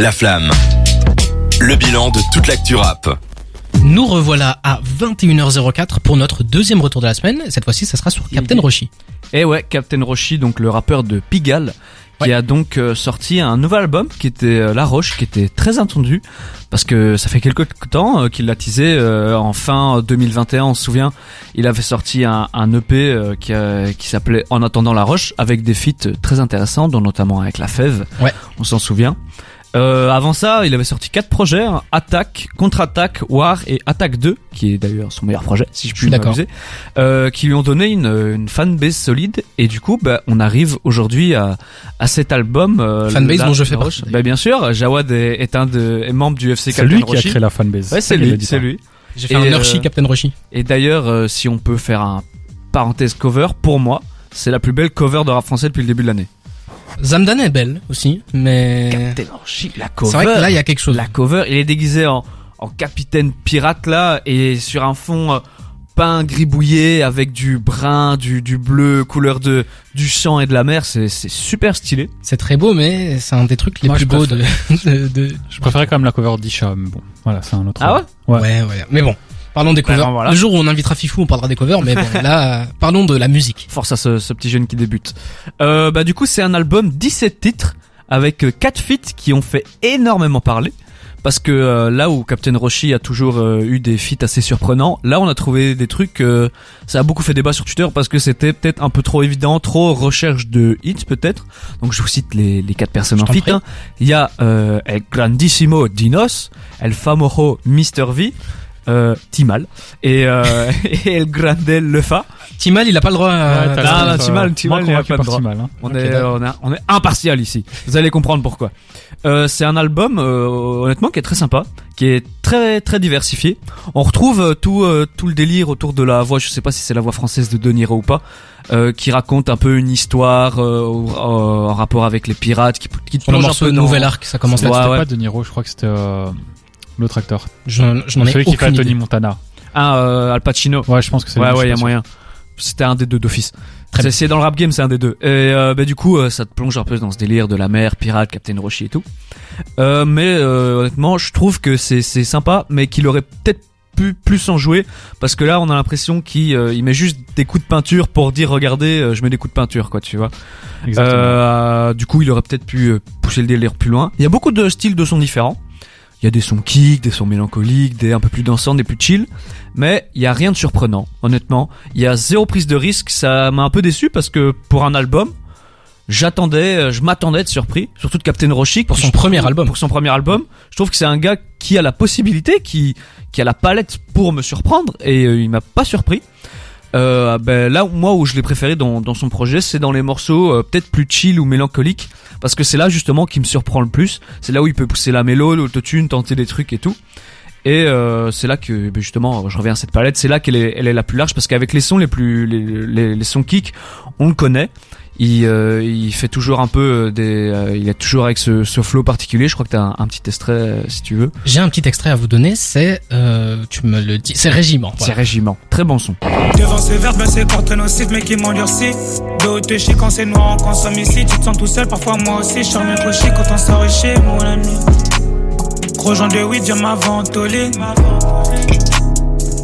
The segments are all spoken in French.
La Flamme. Le bilan de toute l'actu rap. Nous revoilà à 21h04 pour notre deuxième retour de la semaine. Cette fois-ci, ça sera sur Captain Roshi. Et ouais, Captain Roshi, donc le rappeur de Pigalle, qui Ouais. a donc euh, sorti un nouvel album qui était euh, La Roche, qui était très attendu parce que ça fait quelques temps euh, qu'il l'a teasé en fin 2021. On se souvient, il avait sorti un, un EP qui, qui s'appelait En attendant La Roche avec des feats très intéressants, dont notamment avec La Fève. Ouais. On s'en souvient. Euh, avant ça, il avait sorti quatre projets hein, Attaque, Contre-attaque, War et Attaque 2, qui est d'ailleurs son meilleur projet, si je puis m'amuser, euh, qui lui ont donné une, une fanbase solide. Et du coup, bah, on arrive aujourd'hui à, à cet album. Euh, Fanbase dont je fais La partie, Roche. Bah, bien sûr, Jawad est, est un de, est membre du FC C'est lui qui a créé la fanbase. Ouais, c'est lui, c'est pas. lui. J'ai fait Et, un euh, Urshi Captain Roshi. Et d'ailleurs, euh, si on peut faire un parenthèse cover, pour moi, c'est la plus belle cover de rap français depuis le début de l'année. Zamdan est belle aussi, mais Captain la cover. c'est vrai que là, il y a quelque chose. la cover, il est déguisé en, en capitaine pirate là et sur un fond euh, peint gribouillé avec du brun, du, du bleu, couleur de du champ et de la mer, c'est c'est super stylé. C'est très beau, mais c'est un des trucs les Moi, plus beaux de, de, de- Je préférais quand même la cover d'Isha, mais bon, voilà, c'est un autre. Ah ouais? Ouais. Ouais, ouais. Mais bon, parlons des Bah, covers. voilà. Le jour où on invitera Fifou, on parlera des covers, mais bon, là, euh, parlons de la musique. Force à ce, ce petit jeune qui débute. Euh, bah du coup c'est un album 17 titres avec euh, 4 feats qui ont fait énormément parler. Parce que euh, là où Captain Roshi a toujours euh, eu des feats assez surprenants, là on a trouvé des trucs, euh, ça a beaucoup fait débat sur Twitter parce que c'était peut-être un peu trop évident, trop recherche de hits peut-être. Donc je vous cite les, les quatre personnes Je en feat. hein. Il y a euh, El Grandissimo Dinos, El Famoso Mr. V, euh, Timal et, euh, et El Grandel Lefa. Timal, il a pas le droit à... Ouais, là, ça- Timal, Timal, il a pas par droit. Timal, hein. On est, on, est, on est impartial ici. Vous allez comprendre pourquoi. Euh, c'est un album, euh, honnêtement, qui est très sympa, qui est très très diversifié. On retrouve euh, tout euh, tout le délire autour de la voix. Je sais pas si c'est la voix française de De Niro ou pas, euh, qui raconte un peu une histoire euh, en rapport avec les pirates, qui, qui le plonge un peu de dans- Nouvel Arc, ça commence là. Ouais, c'était ouais. pas De Niro, je crois que c'était euh, l'autre acteur. Je, n'en ai Celui qui fait Tony idée. Montana. Ah, euh, Al Pacino. Ouais, je pense que c'est Ouais, ouais, il y a moyen. C'était un des deux d'office. C'est dans le rap game, c'est un des deux. Et euh, bah, du coup, euh, ça te plonge un peu dans ce délire de la mer, pirate, Captain Roshi et tout. Mais honnêtement, je trouve que c'est sympa, mais qu'il aurait peut-être pu plus en jouer parce que là, on a l'impression qu'il il met juste des coups de peinture pour dire regardez, je mets des coups de peinture, quoi, tu vois. Exactement. Du coup, il aurait peut-être pu pousser le délire plus loin. Il y a beaucoup de styles de sons différents. Il y a des sons kick, des sons mélancoliques, des un peu plus dansants, des plus chill. Mais il y a rien de surprenant, honnêtement. Il y a zéro prise de risque. Ça m'a un peu déçu parce que pour un album, j'attendais, euh, je m'attendais à être surpris. Surtout de Captain Roshi. Pour son je premier album. Pour son premier album. Je trouve que c'est un gars qui a la possibilité, qui, qui a la palette pour me surprendre. Et euh, il m'a pas surpris. Euh, ben là, moi, où je l'ai préféré dans, son projet, c'est dans les morceaux euh, peut-être plus chill ou mélancoliques, parce que c'est là justement qui me surprend le plus. C'est là où il peut pousser la mélo, l'autotune, tenter des trucs et tout. Et euh, c'est là que ben, justement, je reviens à cette palette. C'est là qu'elle est, la plus large, parce qu'avec les sons les plus, les, les, les sons kick, on le connaît. Il, euh, il fait toujours un peu euh, des, euh, il est toujours avec ce, ce flow particulier. Je crois que t'as un, un petit extrait euh, si tu veux. J'ai un petit extrait à vous donner, c'est, euh, tu me le dis, c'est Régiment. C'est Voilà. Régiment, très bon son. Devant ce verre, ben c'est corténocide, mais qui m'endurcit. De haut de chez quand c'est noir, on consomme ici. Tu te sens tout seul, parfois moi aussi. Je suis trop chic quand on sort chez mon ami. Gros Jean de weed, viens m'aventoler.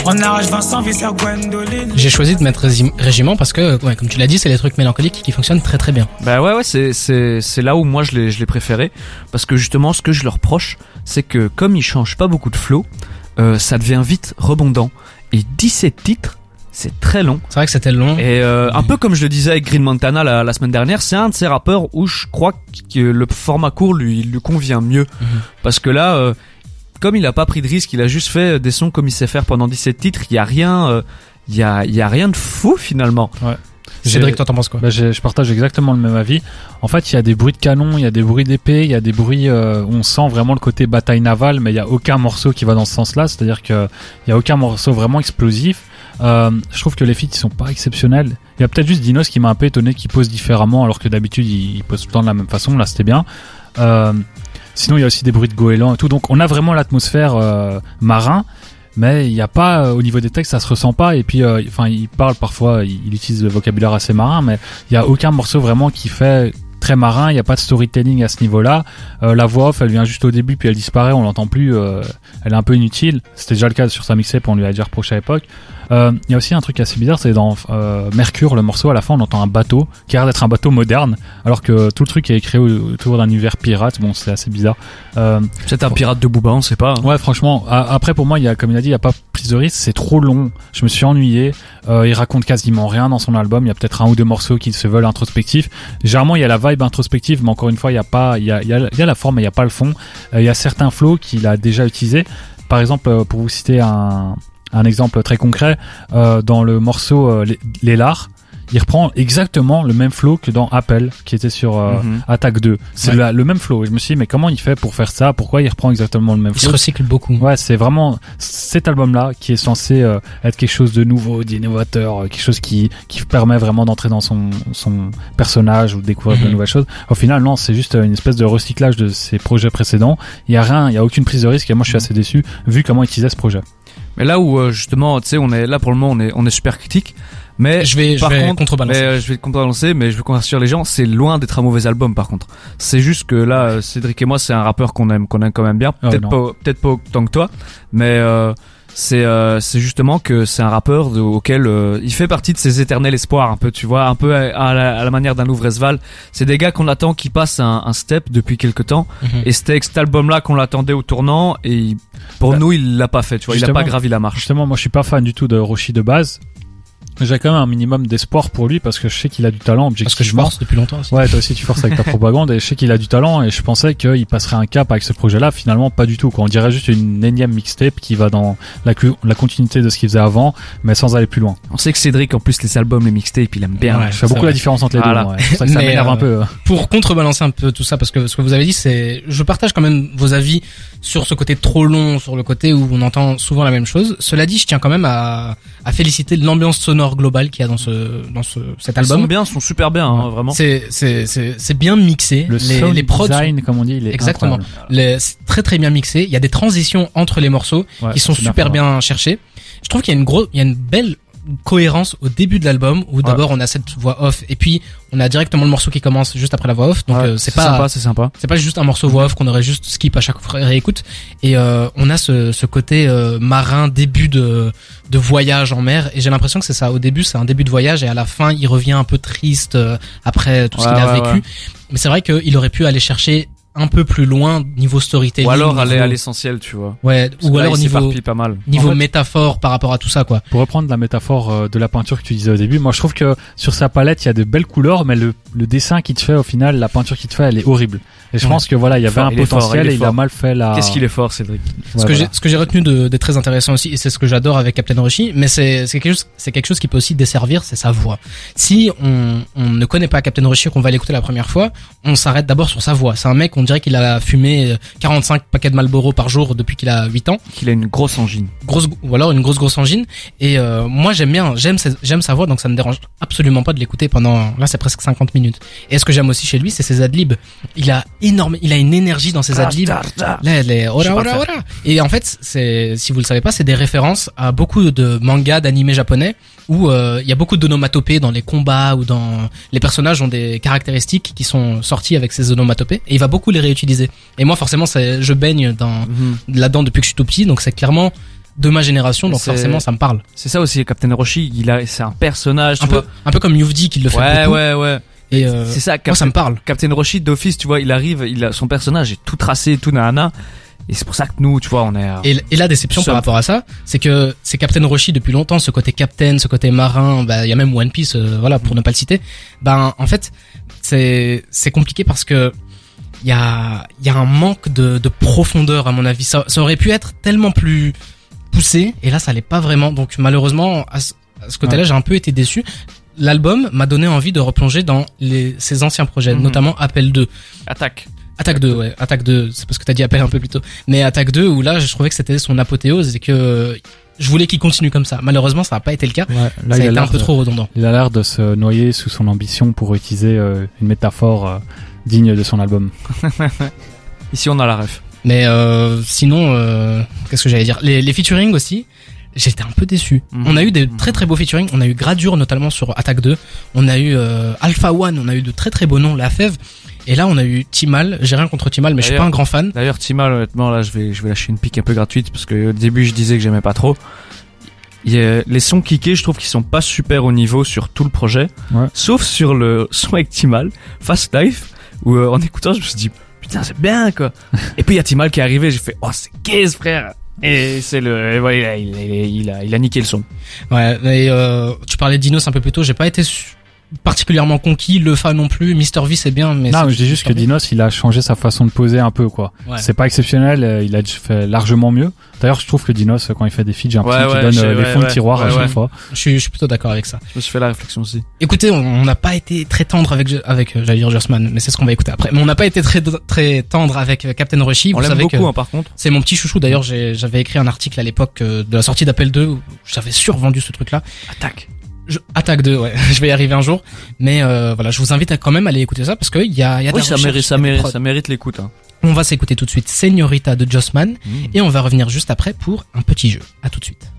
On arrache Vincent, Visser Gwendoline. J'ai choisi de mettre Rési- Régiment parce que, ouais, comme tu l'as dit, c'est les trucs mélancoliques qui fonctionnent très très bien. Bah ouais ouais c'est c'est c'est là où moi je l'ai je l'ai préféré parce que justement ce que je leur reproche c'est que comme ils changent pas beaucoup de flow euh, ça devient vite rebondant et 17 titres c'est très long C'est vrai que c'était long. et euh, un peu comme je le disais avec Green Montana la, la semaine dernière c'est un de ces rappeurs où je crois que le format court lui lui convient mieux Mhm. parce que là euh, comme il a pas pris de risque il a juste fait des sons comme il sait faire pendant 17 titres il y a rien euh, il y a il y a rien de fou finalement Cédric, J'ai- toi t'en penses quoi Bah, je partage exactement le même avis. En fait, il y a des bruits de canon, il y a des bruits d'épée, il y a des bruits. euh, on sent vraiment le côté bataille navale, mais il y a aucun morceau qui va dans ce sens-là. C'est-à-dire que il y a aucun morceau vraiment explosif. Euh, je trouve que les feats ils sont pas exceptionnels. Il y a peut-être juste Dinos qui m'a un peu étonné qu'il pose différemment, alors que d'habitude il, il pose tout le temps de la même façon. Là, c'était bien. Euh, sinon, il y a aussi des bruits de goélands et tout. Donc, on a vraiment l'atmosphère euh, marin. Mais il n'y a pas euh, au niveau des textes, ça se ressent pas. Et puis, euh, enfin, il parle parfois, il, il utilise le vocabulaire assez marin, mais il y a aucun morceau vraiment qui fait très marin. Il n'y a pas de storytelling à ce niveau-là. Euh, la voix off, elle vient juste au début puis elle disparaît. On l'entend plus. euh, elle est un peu inutile. C'était déjà le cas sur sa mixtape. On lui a déjà reproché à l'époque. Euh, Il y a aussi un truc assez bizarre, c'est dans euh, Mercure, le morceau, à la fin, on entend un bateau qui a l'air d'être un bateau moderne, alors que tout le truc est créé autour d'un univers pirate. Bon, c'est assez bizarre. Euh, Peut-être un pirate de Booba, on sait pas. hein. Ouais, franchement. a- Après, pour moi, il y a, comme il a dit, il y a pas prise de risque. C'est trop long. Je me suis ennuyé. Euh, il raconte quasiment rien dans son album. Il y a peut-être un ou deux morceaux qui se veulent introspectifs. Généralement, il y a la vibe introspective, mais encore une fois, il y a pas, il y a, il y a, il y a la forme, mais il y a pas le fond. Euh, il y a certains flows qu'il a déjà utilisés. Par exemple, euh, pour vous citer un, un exemple très concret, euh, dans le morceau euh, Les- Les Lards, il reprend exactement le même flow que dans Appel, qui était sur euh, Mhm. Attaque 2. C'est Ouais. le même flow. Et je me suis dit, mais comment il fait pour faire ça? Pourquoi il reprend exactement le même Il se flow? recycle beaucoup. Ouais, c'est vraiment cet album-là qui est censé euh, être quelque chose de nouveau, d'innovateur, quelque chose qui qui permet vraiment d'entrer dans son son personnage ou de découvrir de Mhm. nouvelles choses. Au final, non, c'est juste une espèce de recyclage de ses projets précédents. Il y a rien, il y a aucune prise de risque et moi je suis assez déçu vu comment il utilisait ce projet. Mais là où euh, justement, tu sais, on est là pour le moment, on est on est super critique. Mais Je vais, je par vais contre, contrebalancer. Mais euh, je vais contrebalancer, mais je veux qu'on rassure les gens, c'est loin d'être un mauvais album par contre. C'est juste que là, euh, Cédric et moi, c'est un rappeur qu'on aime, qu'on aime quand même bien. Ah, Peut-être pas, peut-être pas autant que toi, mais euh, c'est euh, c'est justement que c'est un rappeur de- auquel euh, il fait partie de ces éternels espoirs, un peu, tu vois, un peu à, à la, à la manière d'un Louvresval. C'est des gars qu'on attend qui passent un, un step depuis quelque temps. Mhm. Et c'était cet album-là qu'on l'attendait au tournant, et il- pour Bah, nous, il l'a pas fait, tu vois, il a pas gravi la marche. Justement, moi je suis pas fan du tout de Roshi de base. J'ai quand même un minimum d'espoir pour lui parce que je sais qu'il a du talent Parce que je force depuis longtemps aussi. Ouais, toi aussi tu forces avec ta propagande et je sais qu'il a du talent et je pensais qu'il passerait un cap avec ce projet-là. Finalement, pas du tout. Quoi. On dirait juste une énième mixtape qui va dans la, la continuité de ce qu'il faisait avant, mais sans aller plus loin. On sait que Cédric, en plus, les albums, les mixtapes, il aime bien. Ouais. je fais beaucoup vrai. la différence entre les Voilà. deux. ouais. C'est pour ça que ça Mais, m'énerve euh, un peu. Pour contrebalancer un peu tout ça, parce que ce que vous avez dit, c'est, je partage quand même vos avis sur ce côté trop long, sur le côté où on entend souvent la même chose. Cela dit, je tiens quand même à, à féliciter l'ambiance sonore globale qu'il y a dans ce, dans ce, cet Ils sont album. bien, ils sont super bien, hein, vraiment. C'est, c'est, c'est, c'est bien mixé. Le les, sound les prods sont comme on dit, il est Exactement. Les- c'est très très bien mixé. Il y a des transitions entre les morceaux Ouais, qui sont bien super ouais. bien cherchées. Je trouve qu'il y a une grosse, il y a une belle cohérence au début de l'album où d'abord on a cette voix off et puis on a directement le morceau qui commence juste après la voix off. Donc Ouais, euh, c'est pas sympa, c'est sympa. c'est pas juste un morceau voix off qu'on aurait juste skip à chaque réécoute. Et euh, on a ce, ce côté euh, marin, début de, de voyage en mer. Et j'ai l'impression que c'est ça. Au début, c'est un début de voyage et à la fin, il revient un peu triste euh, après tout ce Ouais, qu'il a vécu. Mais c'est vrai qu'il aurait pu aller chercher un peu plus loin niveau storytelling. Ou alors aller niveau- à l'essentiel, tu vois. Ouais, Parce ou là, alors niveau, s'éparpille pas mal. niveau En fait- métaphore par rapport à tout ça, quoi. Pour reprendre la métaphore euh, de la peinture que tu disais au début, moi je trouve que sur sa palette il y a de belles couleurs, mais le, le dessin qu'il te fait au final, la peinture qu'il te fait, elle est horrible. Et je Ouais. pense que voilà, il y avait Fort, un fort, potentiel et il a mal fait la. Qu'est-ce qu'il est fort, Cédric? Ouais, ce que voilà. j'ai ce que j'ai retenu de, de très intéressant aussi et c'est ce que j'adore avec Captain Roshi mais c'est c'est quelque chose c'est quelque chose qui peut aussi desservir c'est sa voix si on, on ne connaît pas Captain Roshi qu'on va l'écouter la première fois on s'arrête d'abord sur sa voix c'est un mec on dirait qu'il a fumé euh, 45 paquets de Marlboro par jour depuis qu'il a 8 ans. Qu'il a une grosse angine. grosse ou alors une grosse grosse angine. Et euh, moi j'aime bien j'aime sa- j'aime sa voix donc ça me dérange absolument pas de l'écouter pendant là c'est presque 50 minutes. Et ce que j'aime aussi chez lui c'est ses adlibs. Il a énorme il a une énergie dans ses adlibs. Là, elle est Je sais ora, ora, ora. Et en fait, c'est, si vous le savez pas, c'est des références à beaucoup de mangas, d'animés japonais où euh, il y a beaucoup d'onomatopées dans les combats ou dans les personnages ont des caractéristiques qui sont sorties avec ces onomatopées. Et il va beaucoup les réutiliser. Et moi, forcément, je baigne dans là-dedans depuis que je suis tout petit, donc c'est clairement de ma génération, donc forcément, ça me parle. C'est ça aussi, Captain Roshi, il a, c'est un personnage, tu Un peu, un peu comme Yuvdi qui le fait Ouais, beaucoup. ouais, ouais. Et euh, C'est ça, moi, ça me parle. Captain Roshi d'office, tu vois, il arrive, il a, son personnage est tout tracé, tout nanana. Et c'est pour ça que nous, tu vois, on est, euh, Et, et la déception par rapport à ça, c'est que c'est Captain Roshi depuis longtemps, ce côté captain, ce côté marin, bah il y a même One Piece, euh, voilà pour ne pas le citer. Ben en fait c'est c'est compliqué parce que il y a il y a un manque de, de profondeur à mon avis. Ça, ça aurait pu être tellement plus poussé et là ça l'est pas vraiment. Donc malheureusement à ce, à ce côté-là j'ai un peu été déçu. L'album m'a donné envie de replonger dans les, ses anciens projets, Mhm. notamment Appel 2. attaque. Attaque 2, ouais. Attaque 2, c'est parce que t'as dit appel un peu plus tôt. Mais Attaque 2, où là, je trouvais que c'était son apothéose et que je voulais qu'il continue comme ça. Malheureusement, ça n'a pas été le cas. Ouais, là, ça il a a été un l'air peu de- trop redondant. Il a l'air de se noyer sous son ambition pour utiliser euh, une métaphore euh, digne de son album. Ici, on a la ref. Mais euh, sinon, euh, qu'est-ce que j'allais dire? Les, les featuring aussi. J'étais un peu déçu. Mhm. On a eu des très très beaux featuring. On a eu Gradure notamment sur Attack 2. On a eu euh, Alpha One. On a eu de très très beaux noms. La Fève. Et là, on a eu Timal. J'ai rien contre Timal, mais je suis pas un grand fan. D'ailleurs, Timal, honnêtement, là, je vais, je vais lâcher une pique un peu gratuite parce que au début, je disais que j'aimais pas trop. Il y a- les sons kickés, je trouve qu'ils sont pas super au niveau sur tout le projet. Ouais. Sauf sur le son avec Timal, Fast Life, où euh, en écoutant, je me suis dit, putain, c'est bien, quoi. et puis il y a Timal qui est arrivé, j'ai fait, oh, c'est qu'est-ce, frère? Et c'est le, voilà, il, a, il, a, il, a, niqué le son. Ouais. Et euh, tu parlais d'Inos un peu plus tôt. J'ai pas été su- particulièrement conquis. Le fan non plus. Mister V c'est bien, mais non, mais je dis juste que Mr. V. Dinos, il a changé sa façon de poser un peu, quoi. Ouais. C'est pas exceptionnel, euh, il a fait largement mieux. D'ailleurs, je trouve que Dinos, euh, quand il fait des feats, j'ai l'impression Ouais, qu'il ouais, donne euh, les ouais, fonds de ouais, tiroir à ouais, chaque ouais. fois. Je suis, je suis plutôt d'accord avec ça. Je me suis fait la réflexion aussi. Écoutez, on on n'a pas été très tendre avec avec j'allais dire Jossman, mais c'est ce qu'on va écouter après. Mais on n'a pas été très très tendre avec Captain Roshi. On Vous l'aime savez beaucoup, que hein, par contre. c'est mon petit chouchou. D'ailleurs, j'ai- j'avais écrit un article à l'époque de la sortie d'Appel 2 où j'avais survendu ce truc-là. Attaque. Je, Attaque 2, ouais. je vais y arriver un jour. Mais euh, voilà, je vous invite à quand même aller écouter ça parce qu'il y a, y a Oui, ça mérite, ça mérite, ça mérite l'écoute, hein. On va s'écouter tout de suite Señorita de Jossman et on va revenir juste après pour un petit jeu. À tout de suite.